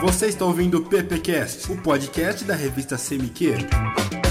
Você está ouvindo o PPcast, o podcast da revista CMQ.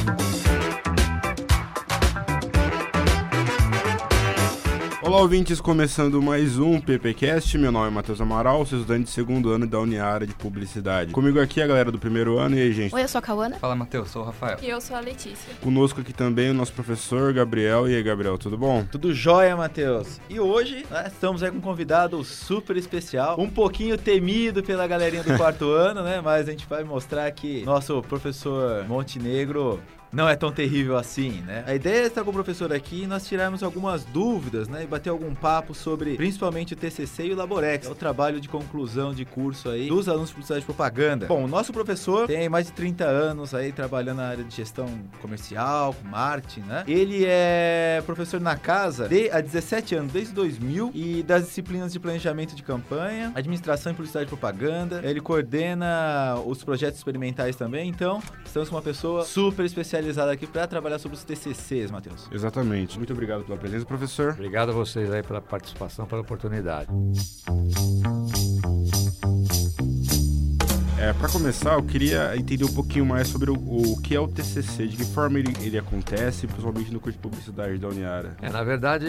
Olá, ouvintes, começando mais um PPcast. Meu nome é Matheus Amaral, sou estudante de segundo ano da Uniara de Publicidade. Comigo aqui a galera do primeiro ano. E aí, gente? Oi, eu sou a Cauana. Fala, Matheus, sou o Rafael. E eu sou a Letícia. Conosco aqui também o nosso professor Gabriel. E aí, Gabriel, tudo bom? Tudo jóia, Matheus. E hoje né, estamos aí com um convidado super especial, um pouquinho temido pela galerinha do quarto ano, né? Mas a gente vai mostrar que nosso professor Montenegro não é tão terrível assim, né? A ideia é estar com o professor aqui e nós tirarmos algumas dúvidas, né? E bater algum papo sobre principalmente o TCC e o Laborex, é o trabalho de conclusão de curso aí dos alunos de publicidade e propaganda. Bom, o nosso professor tem mais de 30 anos aí trabalhando na área de gestão comercial, marketing, né? Ele é professor na casa de, há 17 anos, desde 2000, e das disciplinas de planejamento de campanha, administração e publicidade e propaganda. Ele coordena os projetos experimentais também, então estamos com uma pessoa super especial especializado aqui para trabalhar sobre os TCCs, Matheus. Exatamente. Muito obrigado pela presença, professor. Obrigado a vocês aí pela participação, pela oportunidade. É, para começar, eu queria entender um pouquinho mais sobre o, o que é o TCC, de que forma ele, ele acontece, principalmente no curso de publicidade da Uniara. É, na verdade,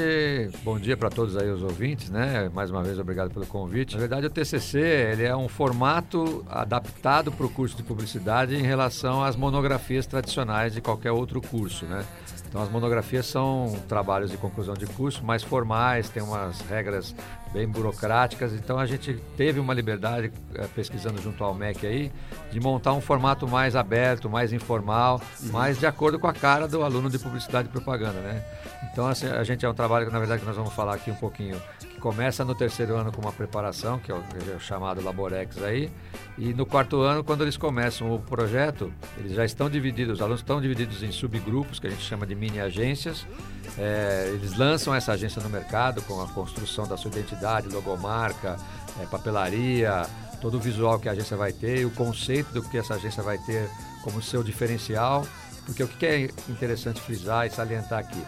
bom dia para todos aí os ouvintes, né? Mais uma vez, obrigado pelo convite. Na verdade, o TCC ele é um formato adaptado para o curso de publicidade em relação às monografias tradicionais de qualquer outro curso, né? Então, as monografias são trabalhos de conclusão de curso mais formais, tem umas regras bem burocráticas. Então, a gente teve uma liberdade, eh, pesquisando junto ao MEC aí, de montar um formato mais aberto, mais informal, uhum. mais de acordo com a cara do aluno de publicidade e propaganda, né? Então, assim, a gente é um trabalho que, na verdade, que nós vamos falar aqui um pouquinho, que começa no terceiro ano com uma preparação, que é o, é o chamado Laborex aí, e no quarto ano, quando eles começam o projeto, eles já estão divididos, os alunos estão divididos em subgrupos, que a gente chama de mini agências. É, eles lançam essa agência no mercado com a construção da sua identidade, logomarca, é, papelaria, todo o visual que a agência vai ter e o conceito do que essa agência vai ter como seu diferencial. Porque o que é interessante frisar e salientar aqui?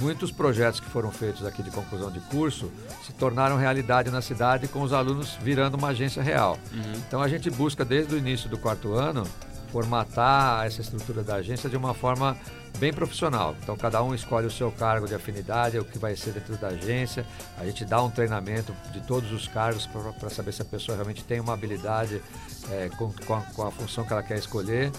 Muitos projetos que foram feitos aqui de conclusão de curso se tornaram realidade na cidade com os alunos virando uma agência real. Uhum. Então a gente busca desde o início do quarto ano formatar essa estrutura da agência de uma forma bem profissional. Então cada um escolhe o seu cargo de afinidade, o que vai ser dentro da agência. A gente dá um treinamento de todos os cargos para saber se a pessoa realmente tem uma habilidade é, com, com, a, com a função que ela quer escolher.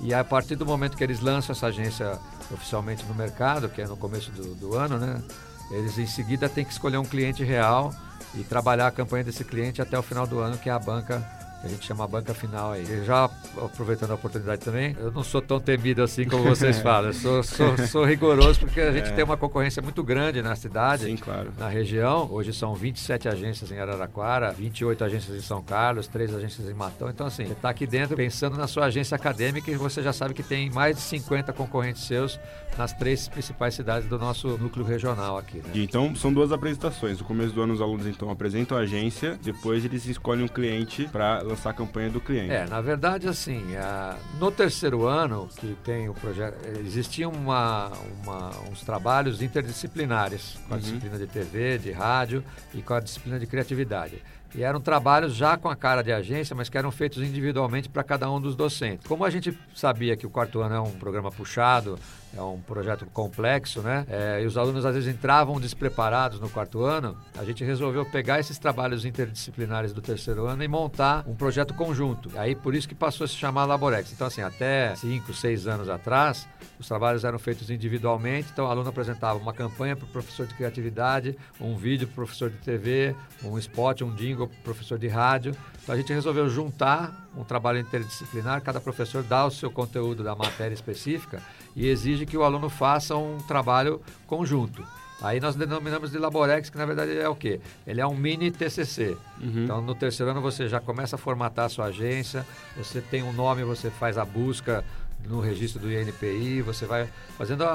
E a partir do momento que eles lançam essa agência oficialmente no mercado, que é no começo do, do ano, né? Eles em seguida têm que escolher um cliente real e trabalhar a campanha desse cliente até o final do ano, que é a banca que a gente chama a banca final aí. E já aproveitando a oportunidade também, eu não sou tão temido assim como vocês falam. Eu sou, sou, sou rigoroso porque a gente é. tem uma concorrência muito grande na cidade, Sim, claro. na região. Hoje são 27 agências em Araraquara, 28 agências em São Carlos, 3 agências em Matão. Então, assim, você está aqui dentro pensando na sua agência acadêmica e você já sabe que tem mais de 50 concorrentes seus nas três principais cidades do nosso núcleo regional aqui. Né? Então, são duas apresentações. No começo do ano, os alunos então apresentam a agência, depois eles escolhem um cliente para lançar a campanha do cliente. É, na verdade, assim, a, no terceiro ano que tem o projeto, existiam uma, uma, uns trabalhos interdisciplinares com a uhum. disciplina de TV, de rádio e com a disciplina de criatividade. E eram trabalhos já com a cara de agência, mas que eram feitos individualmente para cada um dos docentes. Como a gente sabia que o quarto ano é um programa puxado, é um projeto complexo, né? É, e os alunos às vezes entravam despreparados no quarto ano, a gente resolveu pegar esses trabalhos interdisciplinares do terceiro ano e montar um projeto conjunto. Aí por isso que passou a se chamar Laborex. Então, assim, até 5, 6 anos atrás, os trabalhos eram feitos individualmente, então o aluno apresentava uma campanha para o professor de criatividade, um vídeo para o professor de TV, um spot, um jingle para o professor de rádio. Então a gente resolveu juntar um trabalho interdisciplinar, cada professor dá o seu conteúdo da matéria específica e exige que o aluno faça um trabalho conjunto. Aí nós denominamos de Laborex, que na verdade é o quê? Ele é um mini TCC. Uhum. Então, no terceiro ano você já começa a formatar a sua agência, você tem um nome, você faz a busca no registro do INPI, você vai fazendo a,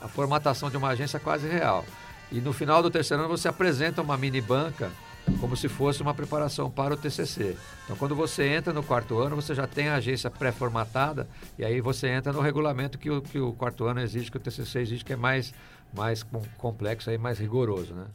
a, a formatação de uma agência quase real. E no final do terceiro ano você apresenta uma mini banca como se fosse uma preparação para o TCC. Então, quando você entra no quarto ano, você já tem a agência pré-formatada e aí você entra no regulamento que o, que o quarto ano exige, que o TCC exige, que é mais, mais complexo e mais rigoroso, né?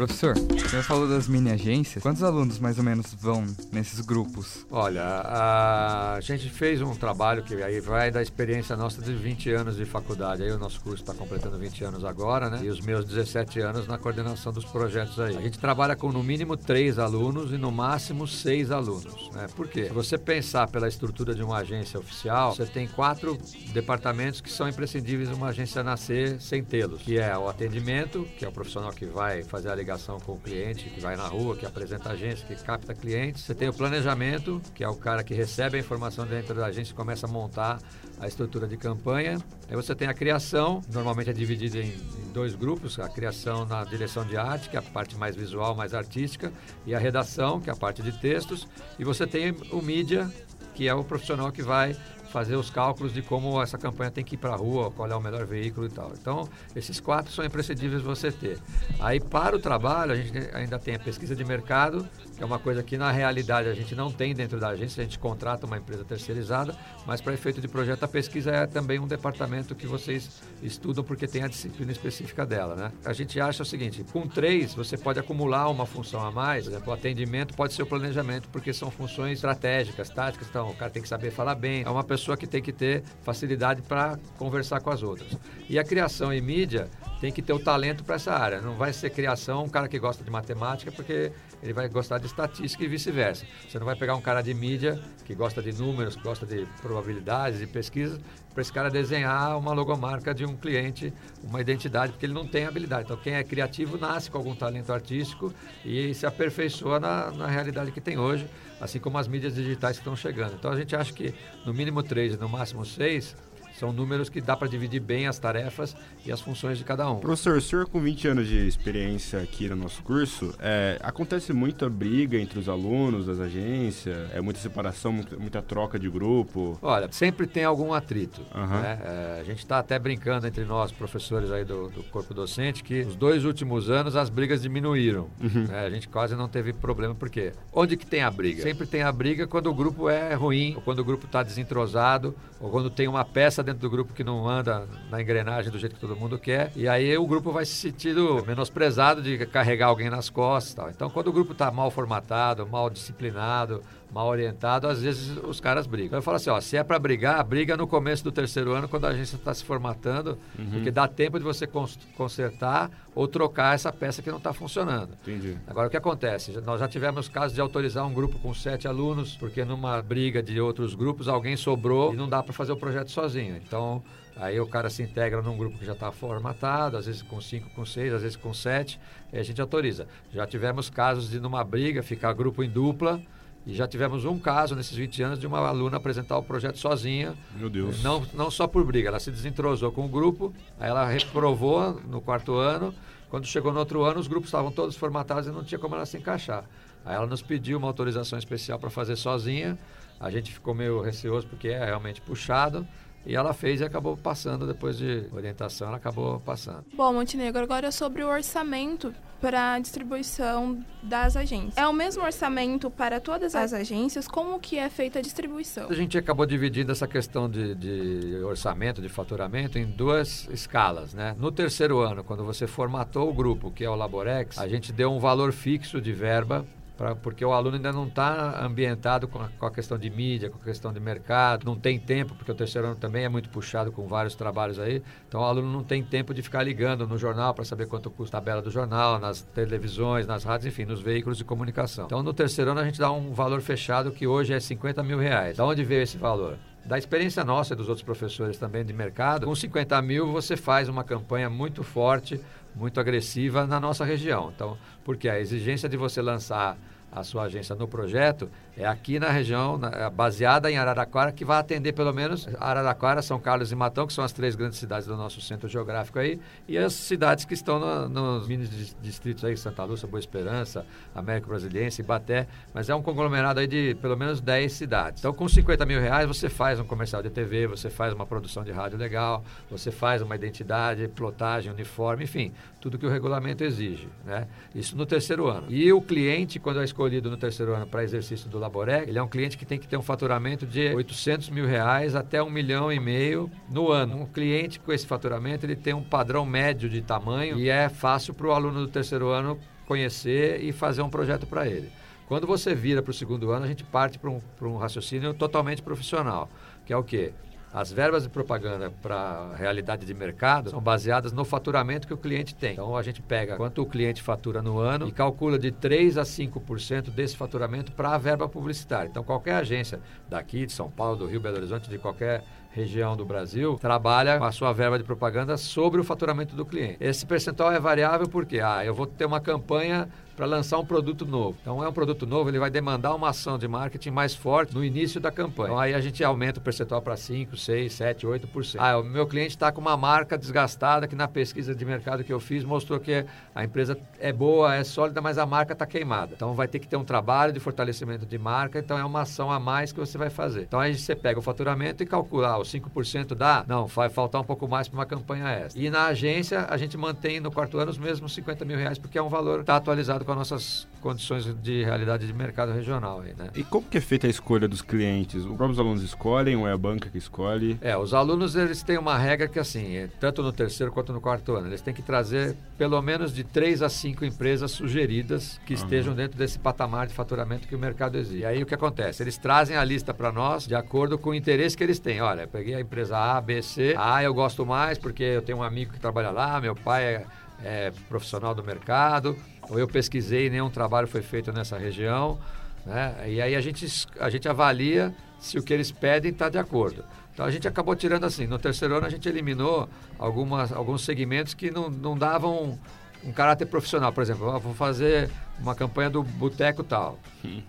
Professor, você falou das mini agências. Quantos alunos mais ou menos vão nesses grupos? Olha, a gente fez um trabalho que aí vai da experiência nossa de 20 anos de faculdade. Aí o nosso curso está completando 20 anos agora, né? E os meus 17 anos na coordenação dos projetos aí. A gente trabalha com no mínimo três alunos e no máximo seis alunos, né? Por quê? Se você pensar pela estrutura de uma agência oficial, você tem quatro departamentos que são imprescindíveis uma agência nascer sem tê-los, que é o atendimento, que é o profissional que vai fazer a ligação ligação com o cliente, que vai na rua, que apresenta a agência, que capta clientes. Você tem o planejamento, que é o cara que recebe a informação dentro da agência e começa a montar a estrutura de campanha. Aí você tem a criação, normalmente é dividida em, em, dois grupos, a criação na direção de arte, que é a parte mais visual, mais artística, e a redação, que é a parte de textos, e você tem o mídia, que é o profissional que vai fazer os cálculos de como essa campanha tem que ir para a rua, qual é o melhor veículo e tal. Então, esses quatro são imprescindíveis você ter. Aí, para o trabalho, a gente ainda tem a pesquisa de mercado, que é uma coisa que na realidade a gente não tem dentro da agência, a gente contrata uma empresa terceirizada, mas para efeito de projeto, a pesquisa é também um departamento que vocês estudam porque tem a disciplina específica dela. Né? A gente acha o seguinte: com três, você pode acumular uma função a mais, por exemplo, o atendimento pode ser o planejamento, porque são funções estratégicas, táticas, então o cara tem que saber falar bem, é uma pessoa pessoa que tem que ter facilidade para conversar com as outras. E a criação e mídia tem que ter o talento para essa área. Não vai ser criação um cara que gosta de matemática, porque ele vai gostar de estatística e vice-versa. Você não vai pegar um cara de mídia que gosta de números, que gosta de probabilidades e pesquisas, para esse cara desenhar uma logomarca de um cliente, uma identidade, porque ele não tem habilidade. Então, quem é criativo nasce com algum talento artístico e se aperfeiçoa na, na realidade que tem hoje, assim como as mídias digitais que estão chegando. Então, a gente acha que no mínimo três e no máximo seis são números que dá para dividir bem as tarefas e as funções de cada um. Professor, o senhor com 20 anos de experiência aqui no nosso curso, é, acontece muita briga entre os alunos das agências? É muita separação, muita, muita troca de grupo? Olha, sempre tem algum atrito. Uhum. Né? É, a gente está até brincando entre nós, professores aí do, do, corpo docente, que os dois últimos anos as brigas diminuíram. Uhum. É, a gente quase não teve problema, porque onde que tem a briga? Sempre tem a briga quando o grupo é ruim, ou quando o grupo está desentrosado, ou quando tem uma peça dentro do grupo que não anda na engrenagem do jeito que todo mundo quer. E aí o grupo vai se sentindo menosprezado de carregar alguém nas costas. Tal. Então, quando o grupo está mal formatado, mal disciplinado, mal orientado, às vezes os caras brigam. Eu falo assim, ó, se é para brigar, briga no começo do terceiro ano, quando a agência está se formatando, uhum. porque dá tempo de você consertar ou trocar essa peça que não está funcionando. Entendi. Agora, o que acontece? Nós já tivemos casos de autorizar um grupo com sete alunos, porque numa briga de outros grupos, alguém sobrou e não dá para fazer o projeto sozinho. Então, Aí o cara se integra num grupo que já está formatado, às vezes com cinco, com seis, às vezes com sete, e a gente autoriza. Já tivemos casos de numa briga ficar grupo em dupla, e já tivemos um caso nesses 20 anos de uma aluna apresentar o projeto sozinha. Meu Deus. Não, não só por briga, ela se desentrosou com o grupo, aí ela reprovou no quarto ano. Quando chegou no outro ano, os grupos estavam todos formatados e não tinha como ela se encaixar. Aí ela nos pediu uma autorização especial para fazer sozinha. A gente ficou meio receoso porque é realmente puxado. E ela fez e acabou passando, depois de orientação, ela acabou passando. Bom, Montenegro, agora é sobre o orçamento para a distribuição das agências. É o mesmo orçamento para todas as agências? Como que é feita a distribuição? A gente acabou dividindo essa questão de, de orçamento, de faturamento, em duas escalas. Né? No terceiro ano, quando você formatou o grupo, que é o Laborex, a gente deu um valor fixo de verba pra, porque o aluno ainda não está ambientado com a, com a, questão de mídia, com a questão de mercado, não tem tempo, porque o terceiro ano também é muito puxado com vários trabalhos aí, então o aluno não tem tempo de ficar ligando no jornal para saber quanto custa a tabela do jornal, nas televisões, nas rádios, enfim, nos veículos de comunicação. Então no terceiro ano a gente dá um valor fechado que hoje é 50 mil reais. Da onde veio esse valor? Da experiência nossa e dos outros professores também de mercado, com 50 mil você faz uma campanha muito forte, muito agressiva na nossa região. Então, porque a exigência de você lançar a sua agência no projeto é aqui na região, na, é baseada em Araraquara, que vai atender pelo menos Araraquara, São Carlos e Matão, que são as três grandes cidades do nosso centro geográfico aí, e as cidades que estão no, nos mini distritos aí, Santa Lúcia, Boa Esperança, Américo Brasiliense, Ibaté, mas é um conglomerado aí de pelo menos 10 cidades. Então, com 50 mil reais, você faz um comercial de TV, você faz uma produção de rádio legal, você faz uma identidade, plotagem, uniforme, enfim, tudo que o regulamento exige, né? Isso no terceiro ano. E o cliente, quando é escolhido no terceiro ano para exercício do Laborec, ele é um cliente que tem que ter um faturamento de 800 mil reais até um milhão e meio no ano. Um cliente com esse faturamento, ele tem um padrão médio de tamanho e é fácil para o aluno do terceiro ano conhecer e fazer um projeto para ele. Quando você vira para o segundo ano, a gente parte para um, um raciocínio totalmente profissional, que é o quê? As verbas de propaganda para realidade de mercado são baseadas no faturamento que o cliente tem. Então a gente pega quanto o cliente fatura no ano e calcula de 3 a 5% desse faturamento para a verba publicitária. Então qualquer agência daqui de São Paulo, do Rio, Belo Horizonte, de qualquer região do Brasil trabalha com a sua verba de propaganda sobre o faturamento do cliente. Esse percentual é variável porque ah, eu vou ter uma campanha para lançar um produto novo. Então é um produto novo, ele vai demandar uma ação de marketing mais forte no início da campanha. Então aí a gente aumenta o percentual para 5, 6, 7, 8%. Ah, o meu cliente está com uma marca desgastada que na pesquisa de mercado que eu fiz mostrou que a empresa é boa, é sólida, mas a marca está queimada. Então vai ter que ter um trabalho de fortalecimento de marca, então é uma ação a mais que você vai fazer. Então aí você pega o faturamento e calcula, ah, os 5% dá? Não, vai faltar um pouco mais para uma campanha essa. E na agência a gente mantém no quarto ano os mesmos 50 mil reais porque é um valor que está atualizado com as nossas condições de realidade de mercado regional. Aí, né? E como que é feita a escolha dos clientes? Os próprios alunos escolhem ou é a banca que escolhe? É, os alunos eles têm uma regra que assim, é, tanto no terceiro quanto no quarto ano, eles têm que trazer pelo menos de três a cinco empresas sugeridas que uhum. estejam dentro desse patamar de faturamento que o mercado exige. E aí o que acontece? Eles trazem a lista para nós de acordo com o interesse que eles têm. Olha, peguei a empresa A, B, C. A eu gosto mais porque eu tenho um amigo que trabalha lá, meu pai é, é profissional do mercado ou eu pesquisei nenhum trabalho foi feito nessa região. Né? E aí a gente, a gente avalia se o que eles pedem está de acordo. Então a gente acabou tirando assim. No terceiro ano a gente eliminou algumas, alguns segmentos que não, não davam um caráter profissional. Por exemplo, vou fazer uma campanha do boteco tal,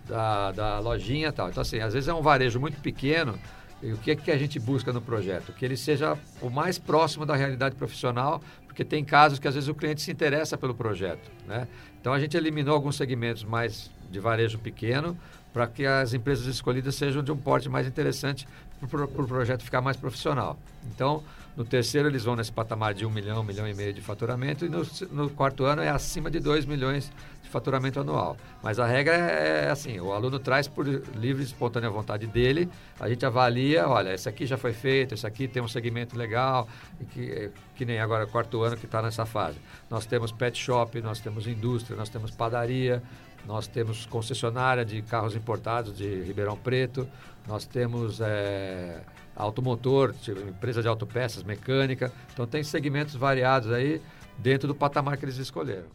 da, da lojinha tal. Então, assim, às vezes é um varejo muito pequeno. E o que é que a gente busca no projeto? Que ele seja o mais próximo da realidade profissional, porque tem casos que às vezes o cliente se interessa pelo projeto. Né? Então a gente eliminou alguns segmentos mais de varejo pequeno para que as empresas escolhidas sejam de um porte mais interessante para o pro projeto ficar mais profissional. Então, no terceiro eles vão nesse patamar de 1 milhão, 1 milhão e meio de faturamento e no, no quarto ano é acima de 2 milhões de faturamento anual. Mas a regra é, é assim, o aluno traz por livre e espontânea vontade dele, a gente avalia, olha, esse aqui já foi feito, esse aqui tem um segmento legal, que, que nem agora quarto ano que está nessa fase. Nós temos pet shop, nós temos indústria, nós temos padaria, nós temos concessionária de carros importados de Ribeirão Preto, nós temos é, automotor, tipo, empresa de autopeças, mecânica. Então tem segmentos variados aí dentro do patamar que eles escolheram.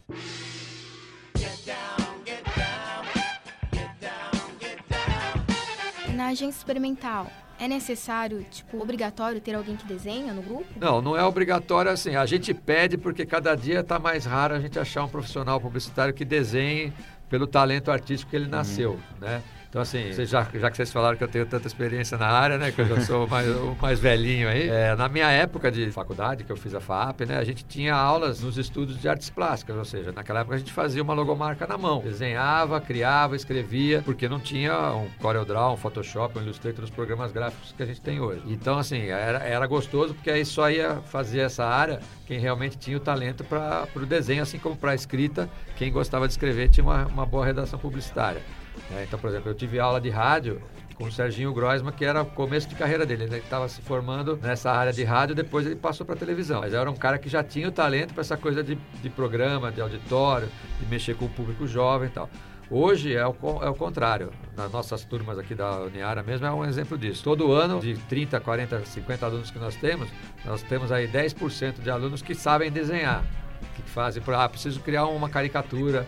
Na agência experimental, é necessário, tipo, obrigatório ter alguém que desenha no grupo? Não, não é obrigatório assim. A gente pede porque cada dia está mais raro a gente achar um profissional publicitário que desenhe pelo talento artístico que ele nasceu, uhum. né? Então, assim, já, já que vocês falaram que eu tenho tanta experiência na área, né? Que eu já sou mais, o mais velhinho aí. É, na minha época de faculdade, que eu fiz a FAP, né? A gente tinha aulas nos estudos de artes plásticas, ou seja, naquela época a gente fazia uma logomarca na mão. Desenhava, criava, escrevia, porque não tinha um CorelDRAW, um Photoshop, um Illustrator, os programas gráficos que a gente tem hoje. Então, assim, era, era gostoso, porque aí só ia fazer essa área quem realmente tinha o talento para o desenho, assim como para a escrita, quem gostava de escrever tinha uma, uma boa redação publicitária. É, então, por exemplo, eu tive aula de rádio com o Serginho Groisman, que era o começo de carreira dele. Ele estava se formando nessa área de rádio, depois ele passou para televisão. Mas era um cara que já tinha o talento para essa coisa de, de programa, de auditório, de mexer com o público jovem e tal. Hoje é o, é o contrário. Nas nossas turmas aqui da Uniara mesmo é um exemplo disso. Todo ano, de 30, 40, 50 alunos que nós temos, nós temos aí 10% de alunos que sabem desenhar. Que fazem, ah, preciso criar uma caricatura,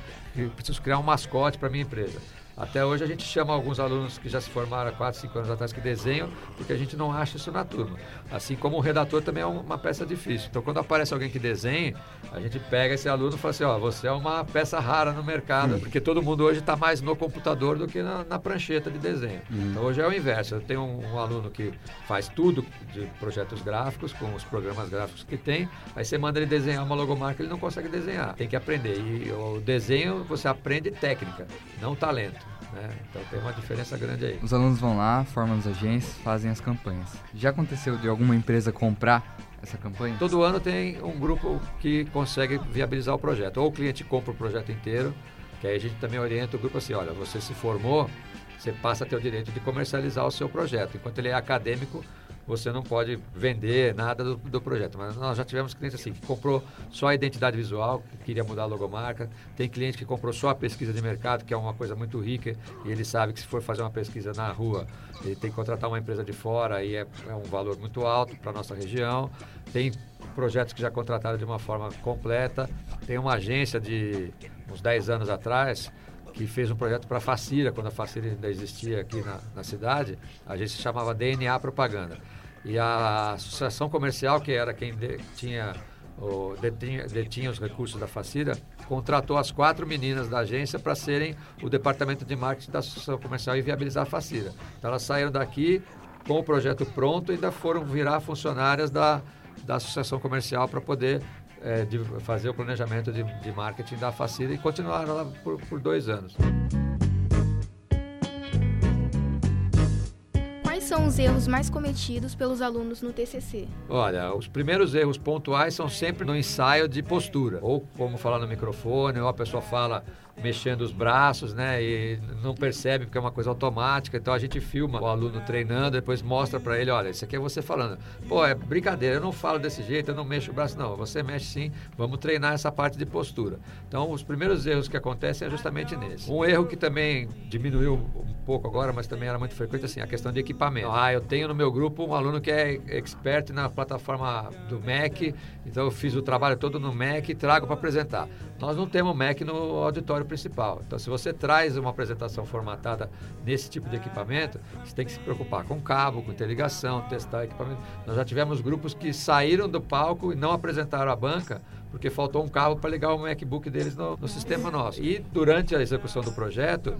preciso criar um mascote para minha empresa. Até hoje a gente chama alguns alunos que já se formaram há 4, 5 anos atrás que desenham, porque a gente não acha isso na turma. Assim como o redator também é uma peça difícil. Então quando aparece alguém que desenhe, a gente pega esse aluno e fala assim, ó, você é uma peça rara no mercado, hum. porque todo mundo hoje está mais no computador do que na, na prancheta de desenho. Hum. Então hoje é o inverso. Eu tenho um, um, aluno que faz tudo de projetos gráficos, com os programas gráficos que tem, aí você manda ele desenhar uma logomarca, ele não consegue desenhar. Tem que aprender. E o desenho você aprende técnica, não talento. Né? Então tem uma diferença grande aí. Os alunos vão lá, formam as agências, fazem as campanhas. Já aconteceu de alguma empresa comprar essa campanha? Todo ano tem um grupo que consegue viabilizar o projeto. Ou o cliente compra o projeto inteiro, que aí a gente também orienta o grupo assim, olha, você se formou, você passa a ter o direito de comercializar o seu projeto. Enquanto ele é acadêmico, você não pode vender nada do, do projeto. Mas nós já tivemos clientes assim, que comprou só a identidade visual, que queria mudar a logomarca. Tem cliente que comprou só a pesquisa de mercado, que é uma coisa muito rica, e ele sabe que se for fazer uma pesquisa na rua, ele tem que contratar uma empresa de fora, e é, é um valor muito alto para a nossa região. Tem projetos que já contrataram de uma forma completa. Tem uma agência de uns 10 anos atrás que fez um projeto para a Facira, quando a Facira ainda existia aqui na, na cidade, a gente chamava DNA Propaganda. E a associação comercial, que era quem de, tinha, o, detinha, detinha, os recursos da Facira, contratou as quatro meninas da agência para serem o departamento de marketing da associação comercial e viabilizar a Facira. Então elas saíram daqui com o projeto pronto e ainda foram virar funcionárias da, da associação comercial para poder é, de fazer o planejamento de, de marketing da Facira e continuaram lá por, por dois anos. São os erros mais cometidos pelos alunos no TCC? Olha, os primeiros erros pontuais são sempre no ensaio de postura, ou como falar no microfone, ou a pessoa fala mexendo os braços, né? E não percebe porque é uma coisa automática. Então a gente filma o aluno treinando, depois mostra para ele, olha, isso aqui é você falando. Pô, é brincadeira, eu não falo desse jeito, eu não mexo o braço, não. Você mexe sim, vamos treinar essa parte de postura. Então os primeiros erros que acontecem é justamente nesse. Um erro que também diminuiu um pouco agora, mas também era muito frequente, assim, a questão de equipamento. Ah, eu tenho no meu grupo um aluno que é expert na plataforma do Mac, então eu fiz o trabalho todo no Mac e trago para apresentar. Nós não temos Mac no auditório principal. Então, se você traz uma apresentação formatada nesse tipo de equipamento, você tem que se preocupar com cabo, com interligação, testar equipamento. Nós já tivemos grupos que saíram do palco e não apresentaram a banca porque faltou um cabo para ligar o MacBook deles no, no sistema nosso. E durante a execução do projeto,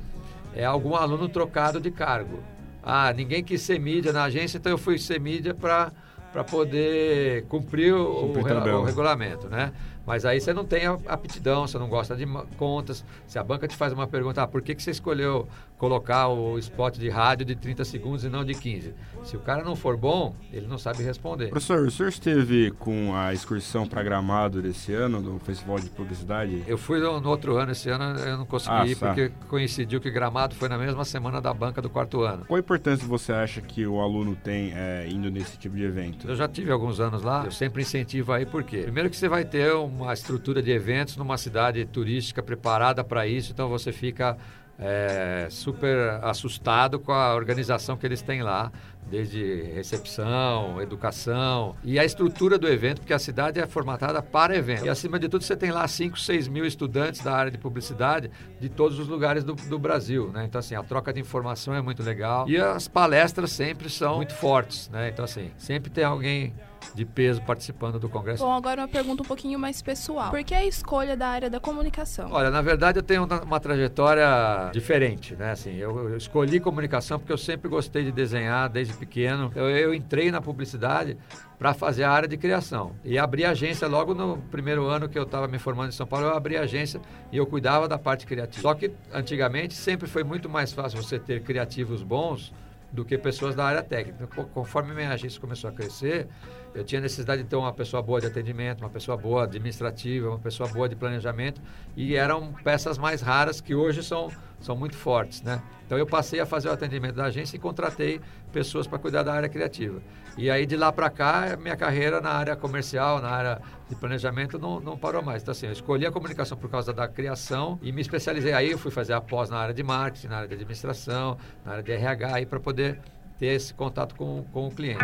é algum aluno trocado de cargo. Ah, ninguém quis ser mídia na agência, então eu fui ser mídia para para poder cumprir o, o, o, regulamento, né? Mas aí você não tem aptidão, você não gosta de contas. Se a banca te faz uma pergunta, ah, por que, que você escolheu colocar o spot de rádio de 30 segundos e não de 15? Se o cara não for bom, ele não sabe responder. Professor, o senhor esteve com a excursão para Gramado desse ano, do Festival de Publicidade? Eu fui no, no outro ano, esse ano eu não consegui ah, ir, tá. porque coincidiu que Gramado foi na mesma semana da banca do quarto ano. Qual a importância você acha que o aluno tem é, indo nesse tipo de evento? Eu já tive alguns anos lá, eu sempre incentivo aí, por quê? Primeiro que você vai ter um uma estrutura de eventos numa cidade turística preparada para isso, então você fica é, super assustado com a organização que eles têm lá, desde recepção, educação e a estrutura do evento, porque a cidade é formatada para evento. E acima de tudo, você tem lá 5, 6 mil estudantes da área de publicidade de todos os lugares do, do Brasil. Né? Então, assim, a troca de informação é muito legal e as palestras sempre são muito fortes. Né? Então, assim, sempre tem alguém de peso participando do Congresso. Bom, agora uma pergunta um pouquinho mais pessoal. Por que a escolha da área da comunicação? Olha, na verdade eu tenho uma, uma trajetória diferente, né? Assim, eu, eu, escolhi comunicação porque eu sempre gostei de desenhar desde pequeno. Eu, eu entrei na publicidade para fazer a área de criação. E abri agência logo no primeiro ano que eu estava me formando em São Paulo, eu abri agência e eu cuidava da parte criativa. Só que antigamente sempre foi muito mais fácil você ter criativos bons do que pessoas da área técnica. Conforme minha agência começou a crescer, eu tinha necessidade de ter uma pessoa boa de atendimento, uma pessoa boa administrativa, uma pessoa boa de planejamento, e eram peças mais raras que hoje são, são muito fortes, né? Então eu passei a fazer o atendimento da agência e contratei pessoas para cuidar da área criativa. E aí de lá para cá, minha carreira na área comercial, na área de planejamento não, não parou mais. Então assim, eu escolhi a comunicação por causa da criação e me especializei aí, eu fui fazer a pós na área de marketing, na área de administração, na área de RH para poder ter esse contato com, com o cliente.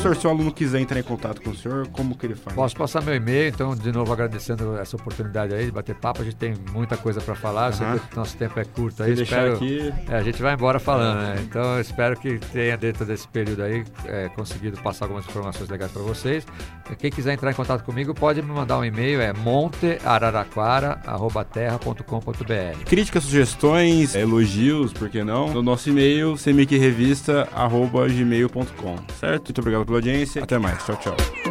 Professor, se o aluno quiser entrar em contato com o senhor, como que ele faz? Posso passar meu e-mail, então, de novo agradecendo essa oportunidade aí de bater papo. A gente tem muita coisa para falar, uhum. que nosso tempo é curto aí. espero, aqui... É, a gente vai embora falando, né? Então, eu espero que tenha, dentro desse período aí, é, conseguido passar algumas informações legais para vocês. Quem quiser entrar em contato comigo, pode me mandar um e-mail, é monteararaquara.terra.com.br. Críticas, sugestões, elogios, por que não? No nosso e-mail, semicrevista.gmail.com, certo? Muito obrigado pela audiência. Até mais. Tchau, tchau.